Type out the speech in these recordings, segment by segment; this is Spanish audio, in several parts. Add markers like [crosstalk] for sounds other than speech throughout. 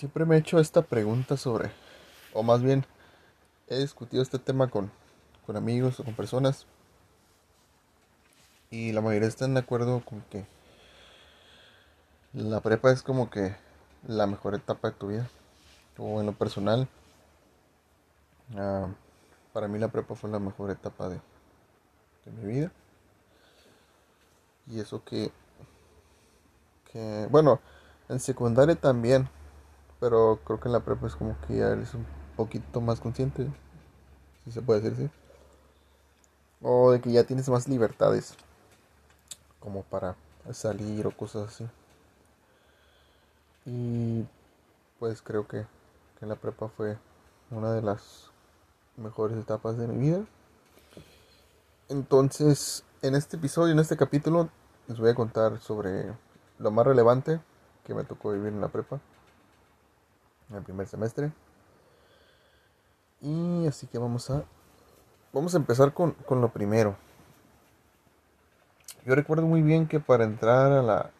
siempre me he hecho esta pregunta sobre, o más bien, he discutido este tema con, con amigos o con personas. Y la mayoría están de acuerdo con que la prepa es como que la mejor etapa de tu vida. O en lo personal, ah, para mí la prepa fue la mejor etapa de, de mi vida. Y eso que, que, bueno, en secundaria también, pero creo que en la prepa es como que ya eres un poquito más consciente, si se puede decir, sí. O de que ya tienes más libertades, como para salir o cosas así. Y pues creo que, que la prepa fue una de las mejores etapas de mi vida. Entonces, en este episodio, en este capítulo, les voy a contar sobre lo más relevante que me tocó vivir en la prepa, en el primer semestre. Y así que vamos a, vamos a empezar con, con lo primero. Yo recuerdo muy bien que para entrar a la,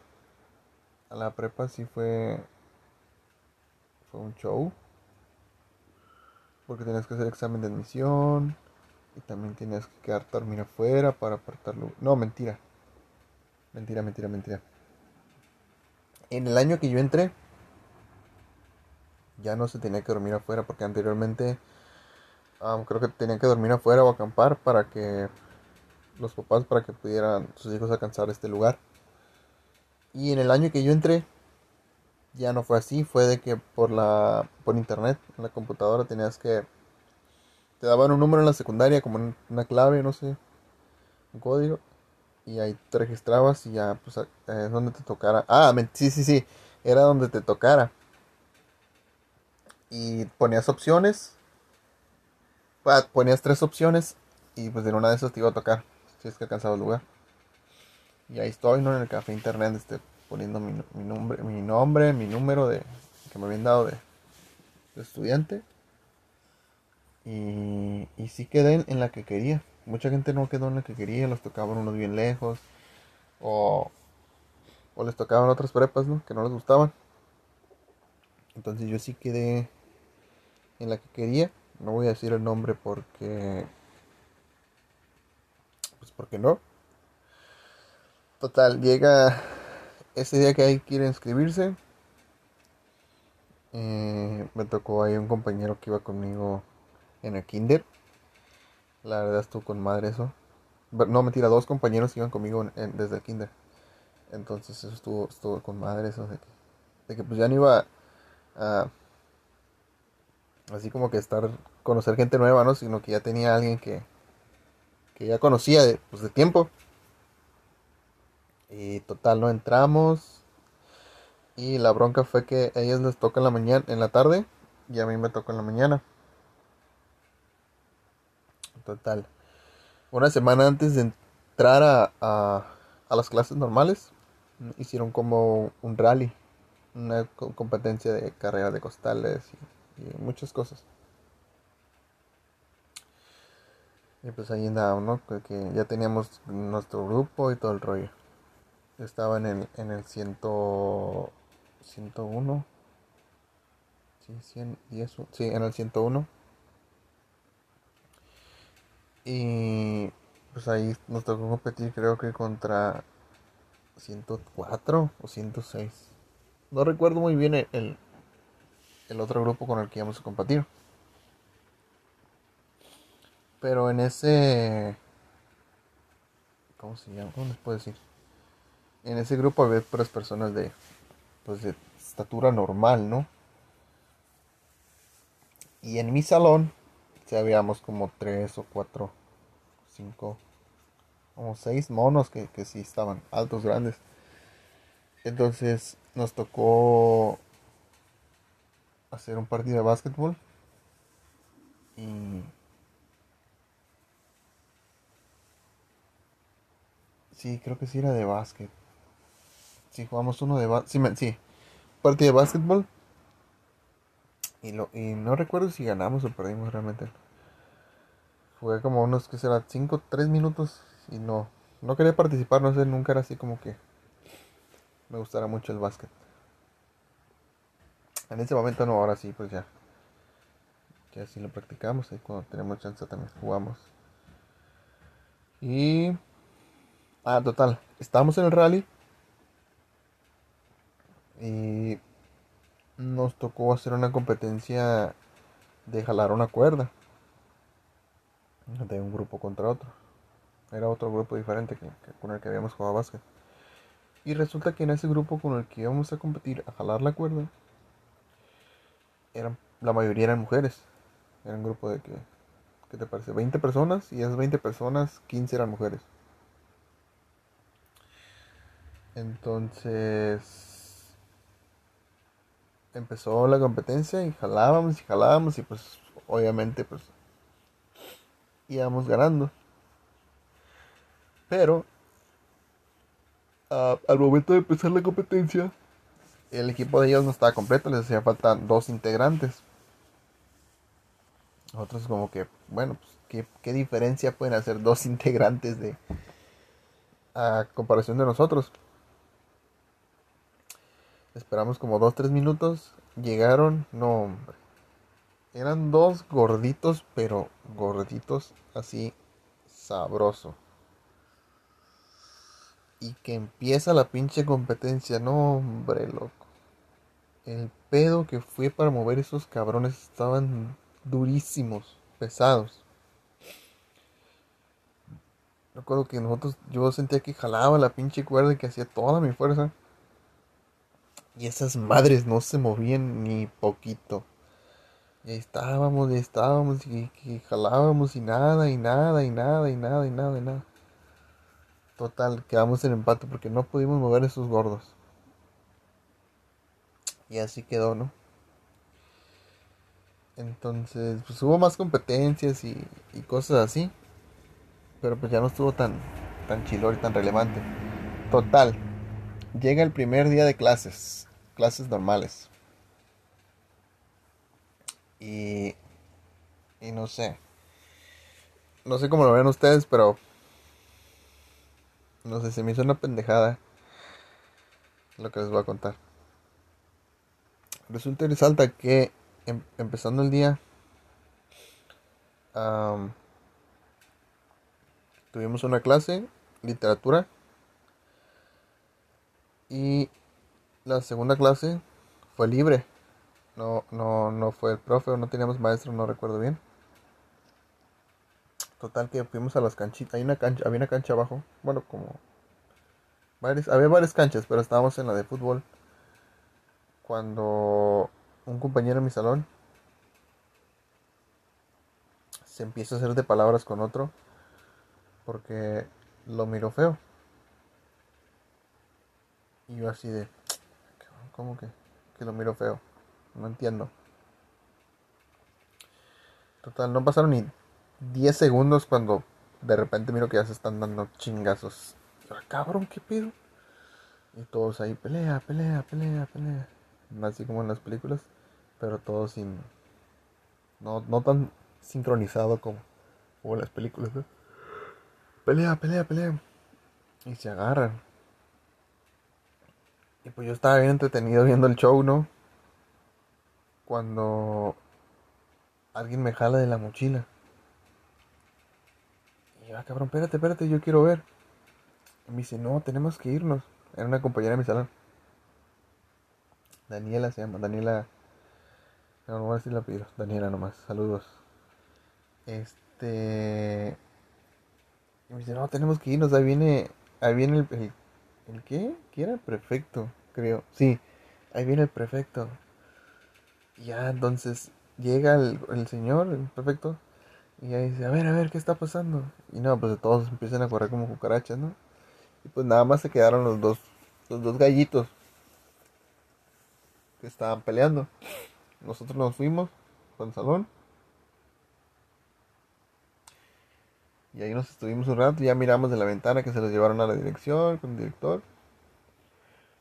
a la prepa sí fue, fue un show. Porque tenías que hacer examen de admisión. Y también tenías que quedarte a dormir afuera para apartarlo. No, mentira. Mentira, mentira, mentira. En el año que yo entré, ya no se tenía que dormir afuera porque anteriormente creo que tenían que dormir afuera o acampar para que los papás para que pudieran sus hijos alcanzar este lugar. Y en el año que yo entré ya no fue así, fue de que por la por internet, en la computadora tenías que te daban un número en la secundaria como una clave, no sé, un código y ahí te registrabas y ya pues es donde te tocara. Ah, sí, sí, sí, era donde te tocara. Y ponías opciones. Ponías tres opciones y pues en una de esas te iba a tocar si es que alcanzaba el lugar. Y ahí estoy, ¿no? En el café internet, este, poniendo mi, mi, nombre, mi nombre, mi número de que me habían dado de, de estudiante. Y, y sí quedé en la que quería. Mucha gente no quedó en la que quería, los tocaban unos bien lejos. O, o les tocaban otras prepas, ¿no? Que no les gustaban. Entonces yo sí quedé en la que quería. No voy a decir el nombre porque... Pues porque no. Total, llega ese día que hay que inscribirse. Eh, me tocó ahí un compañero que iba conmigo en el kinder. La verdad estuvo con madre eso. No, mentira, dos compañeros iban conmigo desde el kinder. Entonces eso estuvo, estuvo con madre eso de que, de que pues ya no iba a, así como que estar, conocer gente nueva, ¿no? Sino que ya tenía alguien que, que ya conocía de, pues, de tiempo. Y total, no entramos. Y la bronca fue que a ellos les toca en la mañana, en la tarde, y a mí me tocó en la mañana. Total. Una semana antes de entrar a, a, las clases normales, hicieron como un rally, una competencia de carrera de costales y, muchas cosas. Y pues ahí andaba, ¿no? Que ya teníamos nuestro grupo y todo el rollo. Estaba en el, en el ciento, 101. Sí, 100, y eso, sí, en el 101. Y pues ahí nos tocó competir creo que contra 104 o 106. No recuerdo muy bien el, otro grupo con el que íbamos a competir. Pero en ese... ¿Cómo se llama? ¿Cómo les puedo decir? En ese grupo había puras personas de... Pues de estatura normal, ¿no? Y en mi salón habíamos como tres o cuatro, cinco, como seis monos que, que sí estaban altos, grandes. Entonces nos tocó hacer un partido de básquetbol. Y Sí, creo que sí era de básquet. Sí, jugamos uno de. Sí, sí, partido de básquetbol. Y, lo, y no recuerdo si ganamos o perdimos realmente. Fue como unos, que será? 5, 3 minutos. Y no, no quería participar, no sé, nunca era así como que me gustara mucho el básquet. En ese momento no, ahora sí, pues ya. Ya sí lo practicamos, ahí cuando tenemos chance también jugamos. Y... Ah, total, estábamos en el rally. Y nos tocó hacer una competencia de jalar una cuerda. De un grupo contra otro. Era otro grupo diferente que, con el que habíamos jugado básquet. Y resulta que en ese grupo con el que íbamos a competir a jalar la cuerda, eran, la mayoría eran mujeres. Era un grupo de que, ¿qué te parece? 20 personas y esas 20 personas, 15 eran mujeres. Entonces empezó la competencia y jalábamos y jalábamos y pues obviamente pues íbamos ganando. Pero al momento de empezar la competencia, el equipo de ellos no estaba completo, les hacía falta dos integrantes. Nosotros como que, bueno, pues, ¿qué, diferencia pueden hacer dos [laughs] integrantes de a comparación de nosotros? Esperamos como dos, tres minutos. Llegaron, no hombre. Eran dos gorditos, pero gorditos así sabroso. Y que empieza la pinche competencia. No, hombre, loco. El pedo que fue para mover esos cabrones estaban durísimos, pesados. Recuerdo que nosotros, yo sentía que jalaba la pinche cuerda y que hacía toda mi fuerza. Y esas madres no se movían ni poquito. Y ahí estábamos, y estábamos, y, y, jalábamos, y nada, y nada, y nada, y nada, y nada, y nada. Total, quedamos en empate porque no pudimos mover esos gordos. Y así quedó, ¿no? Entonces, pues hubo más competencias y, cosas así. Pero pues ya no estuvo tan, tan chilor y tan relevante. Total, llega el primer día de clases. Clases normales. Y, y no sé. No sé cómo lo ven ustedes, pero no sé, se me hizo una pendejada lo que les voy a contar. Resulta resalta que em, empezando el día tuvimos una clase, literatura, y la segunda clase fue libre. No, no, no fue el profe, no teníamos maestro, no recuerdo bien. Total que fuimos a las canchitas. Hay una cancha, había una cancha abajo. Bueno, como había varias canchas, pero estábamos en la de fútbol. Cuando un compañero en mi salón se empieza a hacer de palabras con otro porque lo miró feo. Y yo así de, ¿cómo que, que lo miro feo? No entiendo. Total, no pasaron ni 10 segundos cuando de repente miro que ya se están dando chingazos. Ah, cabrón, ¿qué pido? Y todos ahí, pelea, pelea, pelea, pelea. Así como en las películas, pero todos sin. No, no tan sincronizado como, en las películas, Pelea, pelea, pelea. Y se agarran. Y pues yo estaba bien entretenido viendo el show, ¿no? Cuando alguien me jala de la mochila. Y yo, ah, cabrón, espérate, espérate, yo quiero ver. Y me dice, no, tenemos que irnos. Era una compañera de mi salón. Daniela se llama, Daniela. No, no voy a decir el apellido. Daniela nomás, saludos. Este. Y me dice, no, tenemos que irnos, ahí viene. Ahí viene el. ¿El, el qué? ¿Qué era el prefecto? Creo. Sí, ahí viene el prefecto. Y ya, entonces llega el, el señor, el prefecto y ahí dice, a ver, a ver, ¿qué está pasando? Y no, pues todos empiezan a correr como cucarachas, ¿no? Y pues nada más se quedaron los dos, los dos gallitos estaban peleando. Nosotros nos fuimos al salón. Y ahí nos estuvimos un rato, ya miramos de la ventana que se los llevaron a la dirección con el director.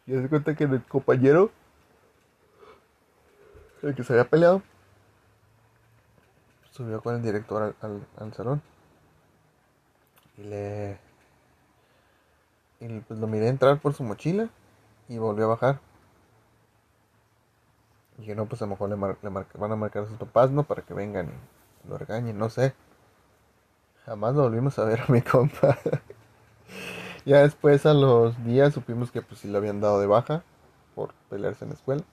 Y se cuenta que el compañero, el que se había peleado, subió con el director al, salón. Y le. Y pues lo miré entrar por su mochila y volvió a bajar. Que no, pues a lo mejor le, van a marcar a sus papás, ¿no? Para que vengan y lo regañen, no sé. Jamás lo volvimos a ver a mi [laughs] compa. ya después a los días supimos que pues sí le habían dado de baja por pelearse en la escuela.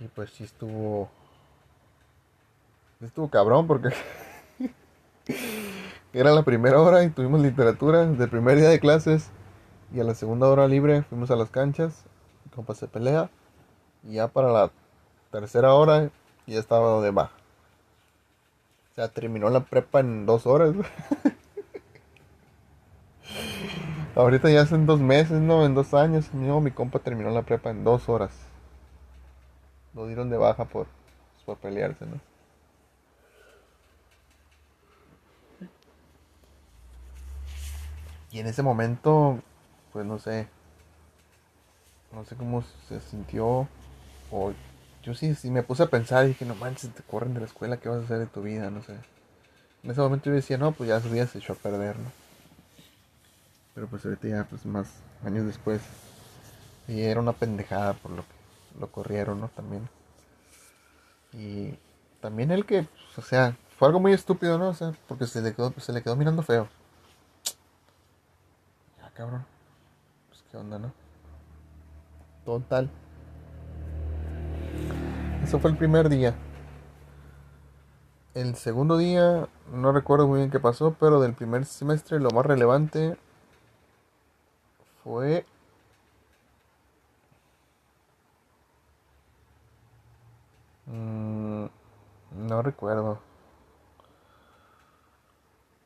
Y pues sí estuvo. Estuvo cabrón porque. [laughs] Era la primera hora y tuvimos literatura del primer día de clases. Y a la segunda hora libre fuimos a las canchas. Mi compa se pelea. Y ya para la tercera hora ya estaba de baja. O sea, terminó la prepa en dos horas. [laughs] Ahorita ya hacen dos meses, ¿no? En dos años. mi compa terminó la prepa en dos horas. Lo dieron de baja por, por pelearse, ¿no? Y en ese momento, pues no sé, no sé cómo se sintió. O yo sí, sí me puse a pensar y dije, no manches, te corren de la escuela, ¿qué vas a hacer de tu vida? No sé. En ese momento yo decía, no, pues ya su vida se echó a perder, ¿no? Pero pues ahorita ya, pues más años después, y era una pendejada por lo que lo corrieron, ¿no? También. Y también el que, pues, o sea, fue algo muy estúpido, ¿no? O sea, porque se le quedó, se le quedó mirando feo. Ya, cabrón. Pues qué onda, ¿no? Total. Eso fue el primer día. El segundo día, no recuerdo muy bien qué pasó, pero del primer semestre lo más relevante fue... Mm, no recuerdo.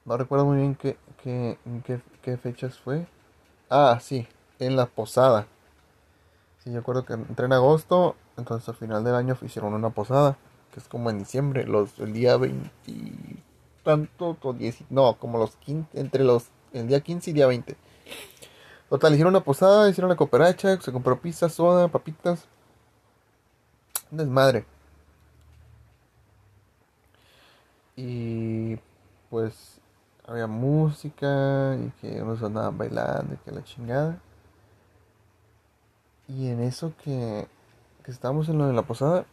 No recuerdo muy bien qué, qué, qué, qué fechas fue. Ah, sí, en la posada. Sí, yo recuerdo que entré en agosto, entonces al final del año hicieron una posada, que es como en diciembre, los, el día 20 tanto, no, como los 15, entre los, el día 15 y día 20. Total, hicieron una posada, hicieron la cooperacha, se compró pizza, soda, papitas. Un desmadre. Y pues había música y que unos andaban bailando y que la chingada. Y en eso que, que estábamos en lo de la posada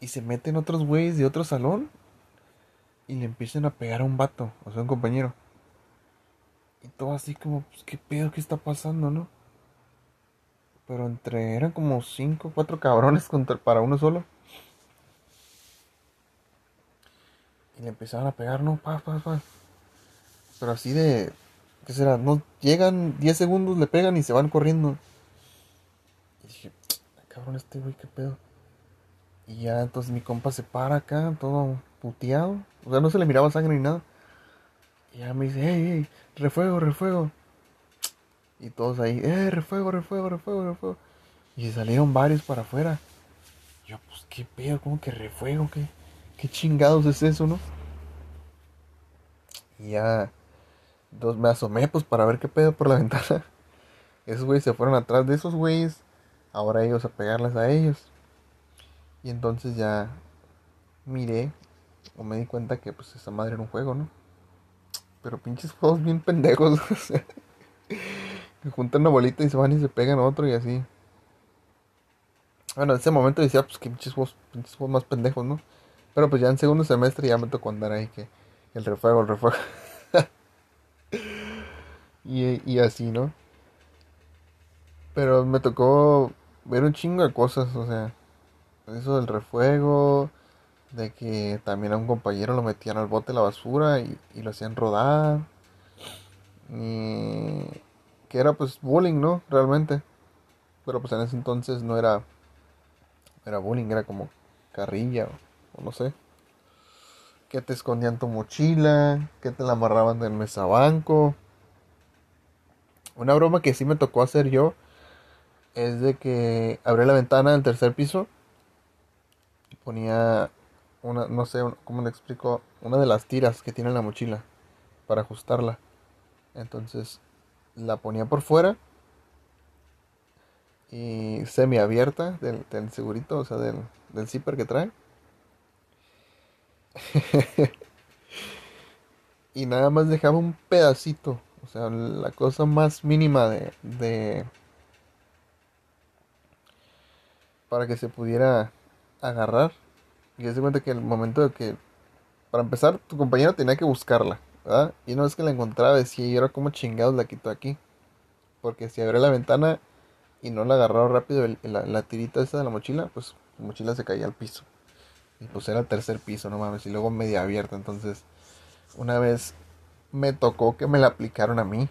y se meten otros güeyes de otro salón y le empiezan a pegar a un vato, o sea, un compañero. Y todo así como, pues, ¿qué pedo? ¿Qué está pasando, no? Pero entre, eran como cinco, cuatro cabrones [laughs] contra, para uno solo. Y le empezaron a pegar, ¿no? Pa, pa, pa. Pero así de, ¿qué será? No llegan 10 segundos, le pegan y se van corriendo. Dije, cabrón, este güey, ¿qué pedo? Y ya entonces mi compa se para acá, todo puteado. O sea, no se le miraba sangre ni nada. Y ya me dice, hey, hey, refuego, refuego. Y todos ahí, eh, refuego, refuego, refuego, refuego. Y salieron varios para afuera. Yo, pues, qué pedo, ¿cómo que refuego? ¿Qué, qué chingados es eso, no? Y ya, dos, me asomé, pues, para ver qué pedo por la [laughs] ventana. Esos güeyes se fueron atrás de esos güeyes. Ahora ellos a pegarles a ellos. Y entonces ya miré o me di cuenta que pues esa madre era un juego, ¿no? Pero pinches juegos bien pendejos. [laughs] Que juntan una bolita y se van y se pegan a otro y así. Bueno, en ese momento decía, pues que pinches juegos, pinches juegos más pendejos, ¿no? Pero pues ya en segundo semestre ya me tocó andar ahí que el refuego, el refuego. [laughs] y, y así, ¿no? Pero me tocó ver un chingo de cosas, o sea, eso del refuego, de que también a un compañero lo metían al bote de la basura y, lo hacían rodar. Y que era pues bullying, ¿no? Realmente. Pero pues en ese entonces no era era bullying, era como carrilla o, no sé. Que te escondían tu mochila, que te la amarraban del mesabanco. Una broma que sí me tocó hacer yo es de que abrí la ventana del tercer piso y ponía una, no sé cómo le explico, una de las tiras que tiene la mochila para ajustarla. Entonces la ponía por fuera y semi abierta del, segurito, o sea, del, del zipper que trae. [laughs] y nada más dejaba un pedacito, o sea, la cosa más mínima de, de para que se pudiera agarrar. Y se cuenta que el momento de que, para empezar, tu compañero tenía que buscarla, ¿verdad? Y una vez que la encontraba decía, y ahora como chingados la quito aquí. Porque si abría la ventana y no la agarraba rápido la, la, tirita esa de la mochila, pues la mochila se caía al piso. Y pues era el tercer piso, no mames, y luego media abierta. Entonces, una vez me tocó que me la aplicaron a mí.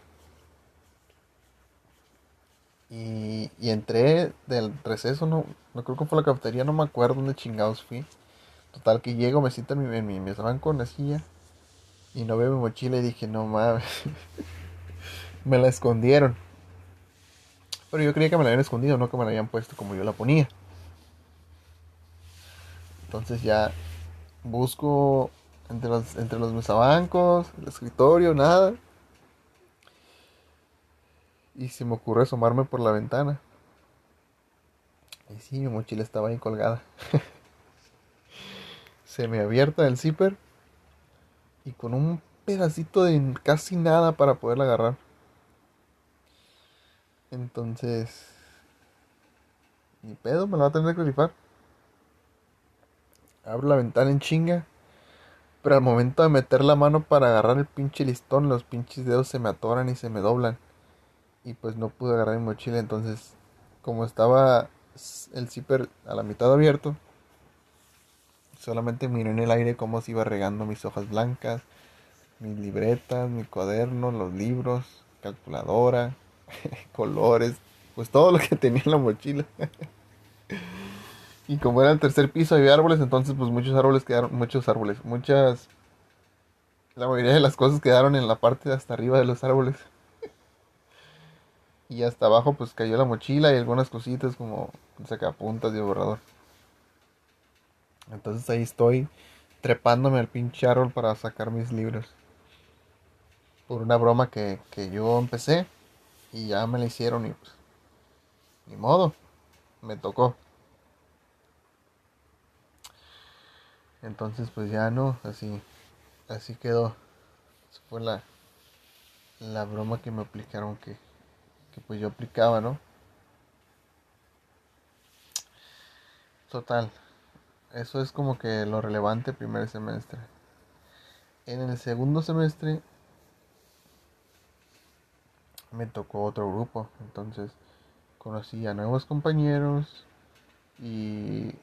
Y, y entré del receso, no, no creo que fue la cafetería, no me acuerdo dónde chingados fui. Total que llego, me siento en mi, en mi, me la silla y no veo mi mochila y dije, no mames. [laughs] me la escondieron. Pero yo creía que me la habían escondido, no que me la habían puesto como yo la ponía. Entonces ya busco entre los, entre los mesabancos, el escritorio, nada. Y se me ocurre asomarme por la ventana. Y sí, mi mochila estaba ahí colgada. [laughs] se me abierta el zipper y con un pedacito de casi nada para poderla agarrar. Entonces, ni pedo, me la va a tener que rifar. Abro la ventana en chinga. Pero al momento de meter la mano para agarrar el pinche listón, los pinches dedos se me atoran y se me doblan. Y pues no pude agarrar mi mochila. Entonces, como estaba el zipper a la mitad abierto, solamente miré en el aire cómo se iba regando mis hojas blancas, mis libretas, mi cuaderno, los libros, calculadora, [laughs] colores, pues todo lo que tenía en la mochila. [laughs] y como era el tercer piso había árboles, entonces pues muchos árboles quedaron, muchos árboles, muchas, la mayoría de las cosas quedaron en la parte de hasta arriba de los árboles. Y hasta abajo pues cayó la mochila y algunas cositas como sacapuntas de borrador. Entonces ahí estoy trepándome al pinche árbol para sacar mis libros. Por una broma que, que yo empecé y ya me la hicieron y pues ni modo, me tocó. Entonces pues ya no, así, así quedó. Esa fue la, la broma que me aplicaron que, que pues yo aplicaba, ¿no? Total, eso es como que lo relevante primer semestre. En el segundo semestre me tocó otro grupo, entonces conocí a nuevos compañeros y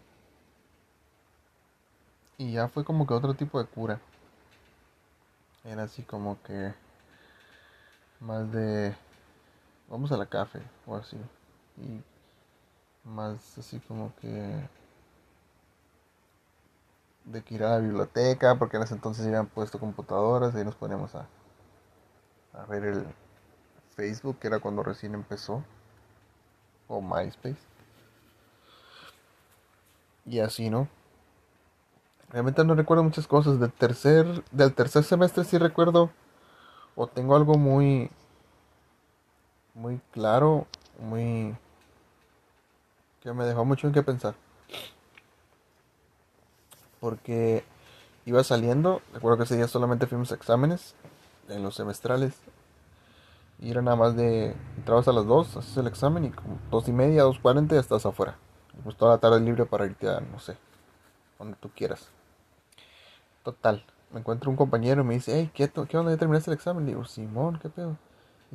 y ya fue como que otro tipo de cura. Era así como que más de vamos a la café o así y más así como que de que ir a la biblioteca, porque en ese entonces habían puesto computadoras y ahí nos poníamos a, a ver el Facebook, que era cuando recién empezó, o MySpace. Y así, ¿no? Realmente no recuerdo muchas cosas. Del tercer, del tercer semestre sí recuerdo, o tengo algo muy, muy claro, muy... que me dejó mucho en qué pensar porque iba saliendo. Recuerdo que ese día solamente fuimos exámenes en los semestrales. Y era nada más de. Entrabas a las 2, haces el examen y como 2 y media, 2.40 ya estás afuera. pues toda la tarde libre para irte a, no sé, donde tú quieras. Total, me encuentro un compañero y me dice, hey, ¿qué, ¿qué onda? ¿Ya terminaste el examen? Le digo, Simón, ¿qué pedo?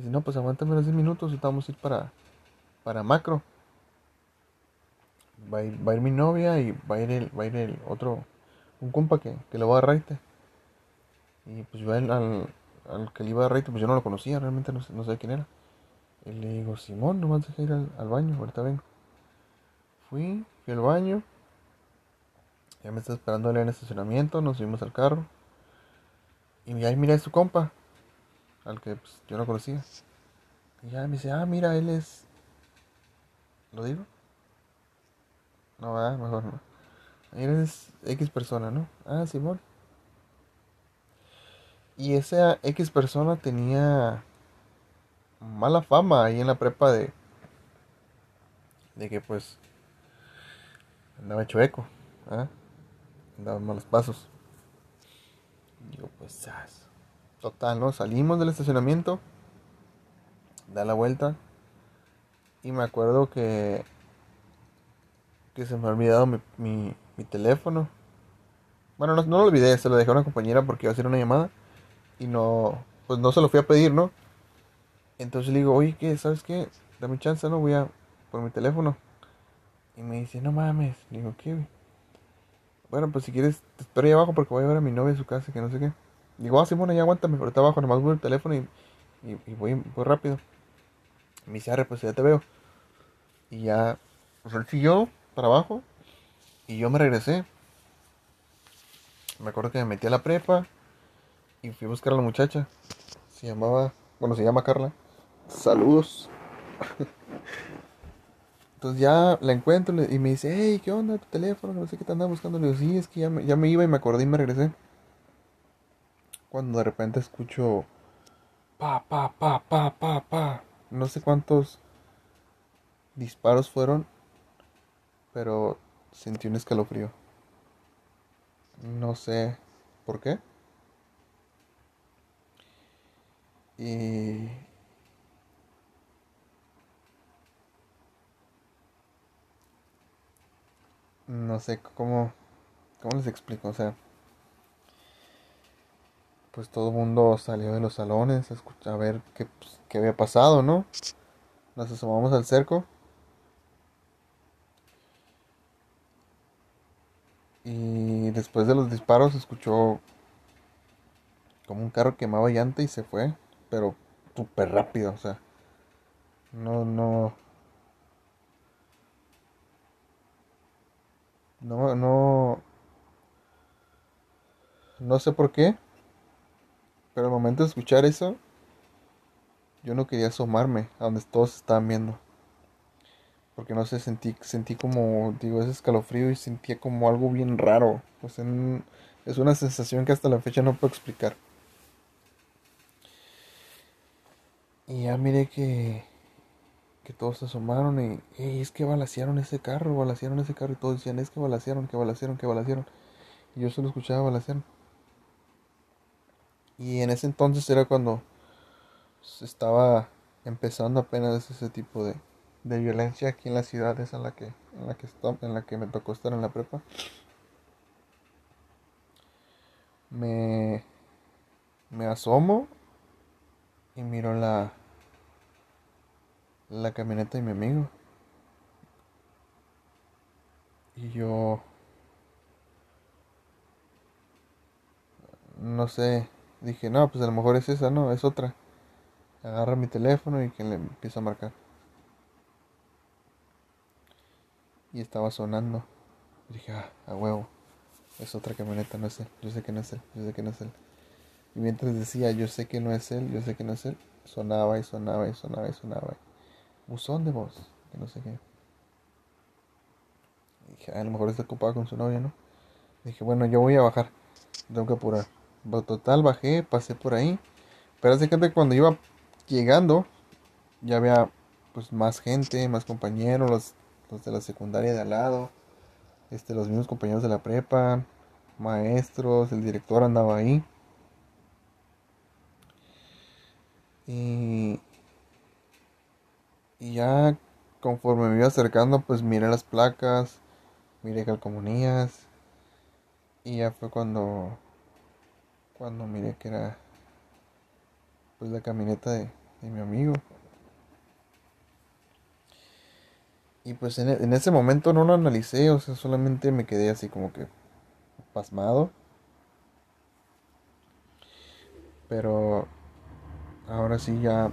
Dice, no, pues aguántame unos 10 minutos y vamos a ir para, para macro. Va a, ir, va a ir mi novia y va a ir el, va a ir el otro un compa que, que le va a dar raite. Y pues yo al, al, que le iba a dar raite, pues yo no lo conocía, realmente no, no sé quién era. Y le digo, Simón, nomás dejé ir al, baño, ahorita vengo. Fui, fui al baño. Ya me está esperando él en el estacionamiento, nos subimos al carro. Y ahí mira a su compa, al que pues, yo no conocía. Y ya me dice, ah, mira, él es... ¿Lo digo? No, va mejor no. Eres X persona, ¿no? Ah, Simón. Y esa X persona tenía mala fama ahí en la prepa de de que pues andaba hecho eco, ¿ah? andaba malos pasos. Digo, pues, total, ¿no? Salimos del estacionamiento, da la vuelta y me acuerdo que que se me ha olvidado mi, mi, mi teléfono. Bueno, no, no, lo olvidé, se lo dejé a una compañera porque iba a hacer una llamada. Y no, pues no se lo fui a pedir, ¿no? Entonces le digo, oye, ¿qué? ¿Sabes qué? Dame chance, ¿no? Voy a por mi teléfono. Y me dice, no mames. Le digo, ¿qué? Bueno, pues si quieres, te espero ahí abajo porque voy a ver a mi novia en su casa, que no sé qué. Digo, ah, Simona, ya aguántame, ahorita abajo, nomás voy el teléfono y, y, voy, voy rápido. Me dice, arre, pues ya te veo. Y ya, pues él siguió para abajo y yo me regresé. Me acuerdo que me metí a la prepa y fui a buscar a la muchacha. Se llamaba, bueno, se llama Carla. Saludos. [laughs] Entonces ya la encuentro y me dice, hey, ¿qué onda tu teléfono? No sé qué te andaba buscando. Le digo, sí, es que ya me, ya me iba y me acordé y me regresé. Cuando de repente escucho, pa, pa, pa, pa, pa, pa. No sé cuántos disparos fueron, pero sentí un escalofrío. No sé por qué. Y no sé cómo, cómo les explico, o sea, pues todo el mundo salió de los salones a, escuchar, a ver qué, pues, qué había pasado, ¿no? Nos asomamos al cerco. Y después de los disparos escuchó como un carro quemaba llanta y se fue, pero súper rápido, o sea, no, no, No, no. No sé por qué. Pero al momento de escuchar eso, yo no quería asomarme a donde todos estaban viendo. Porque no sé, sentí, sentí como, digo, ese escalofrío y sentía como algo bien raro. Pues es una sensación que hasta la fecha no puedo explicar. Y ya miré que que todos se asomaron y es que balasearon ese carro, balasearon ese carro y todos decían es que balasearon, que balasearon, que balasearon. Y yo solo escuchaba balasearon. Y en ese entonces era cuando estaba empezando apenas ese tipo de, de violencia aquí en las ciudades en la que en la que en la que me tocó estar en la prepa. Me me asomo y miro la la camioneta de mi amigo. Y yo... No sé, dije, no, pues a lo mejor es esa, no, es otra. Agarra mi teléfono y que le empieza a marcar. Y estaba sonando. Y dije, ah, a huevo. Es otra camioneta, no es él. Yo sé que no es él, yo sé que no es él. Y mientras decía, yo sé que no es él, yo sé que no es él, sonaba y sonaba y sonaba y sonaba buzón de voz, que no sé qué. dije, a lo mejor está ocupado con su novia, ¿no? dije, bueno, yo voy a bajar, tengo que apurar. Pero total, bajé, pasé por ahí. Pero hace que cuando iba llegando, ya había pues más gente, más compañeros, los, los de la secundaria de al lado, este, los mismos compañeros de la prepa, maestros, el director andaba ahí. Y, y ya conforme me iba acercando, pues miré las placas, miré calcomanías. Y ya fue cuando cuando miré que era pues la camioneta de, mi amigo. Y pues en, en, ese momento no lo analicé, o sea, solamente me quedé así como que pasmado. Pero ahora sí ya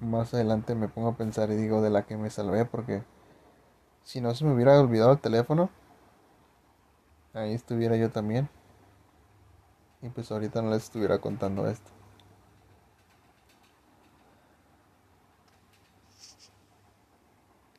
más adelante me pongo a pensar y digo de la que me salvé porque si no se me hubiera olvidado el teléfono, ahí estuviera yo también. Y pues ahorita no les estuviera contando esto.